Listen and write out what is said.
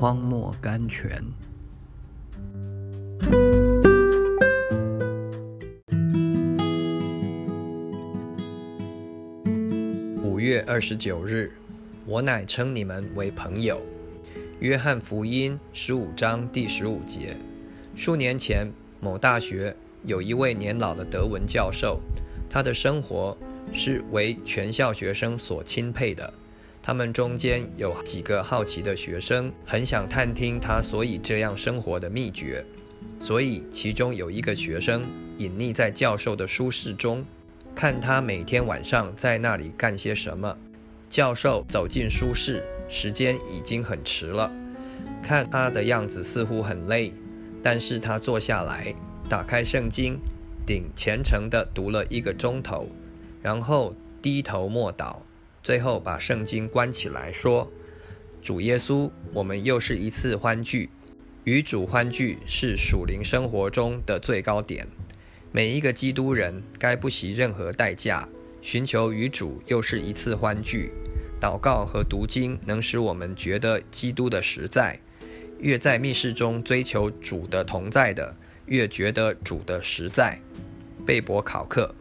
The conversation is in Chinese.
荒漠甘泉。五月二十九日，我乃称你们为朋友。约翰福音十五章第十五节。数年前，某大学有一位年老的德文教授，他的生活是为全校学生所钦佩的。他们中间有几个好奇的学生，很想探听他所以这样生活的秘诀。所以，其中有一个学生隐匿在教授的书室中，看他每天晚上在那里干些什么。教授走进书室，时间已经很迟了，看他的样子似乎很累，但是他坐下来，打开圣经，顶虔诚地读了一个钟头，然后低头默祷，最后把圣经关起来，说：“主耶稣，我们又是一次欢聚。”与主欢聚是属灵生活中的最高点。每一个基督人该不惜任何代价，寻求与主又是一次欢聚。祷告和读经能使我们觉得基督的实在。越在密室中追求主的同在的，越觉得主的实在。贝博考克。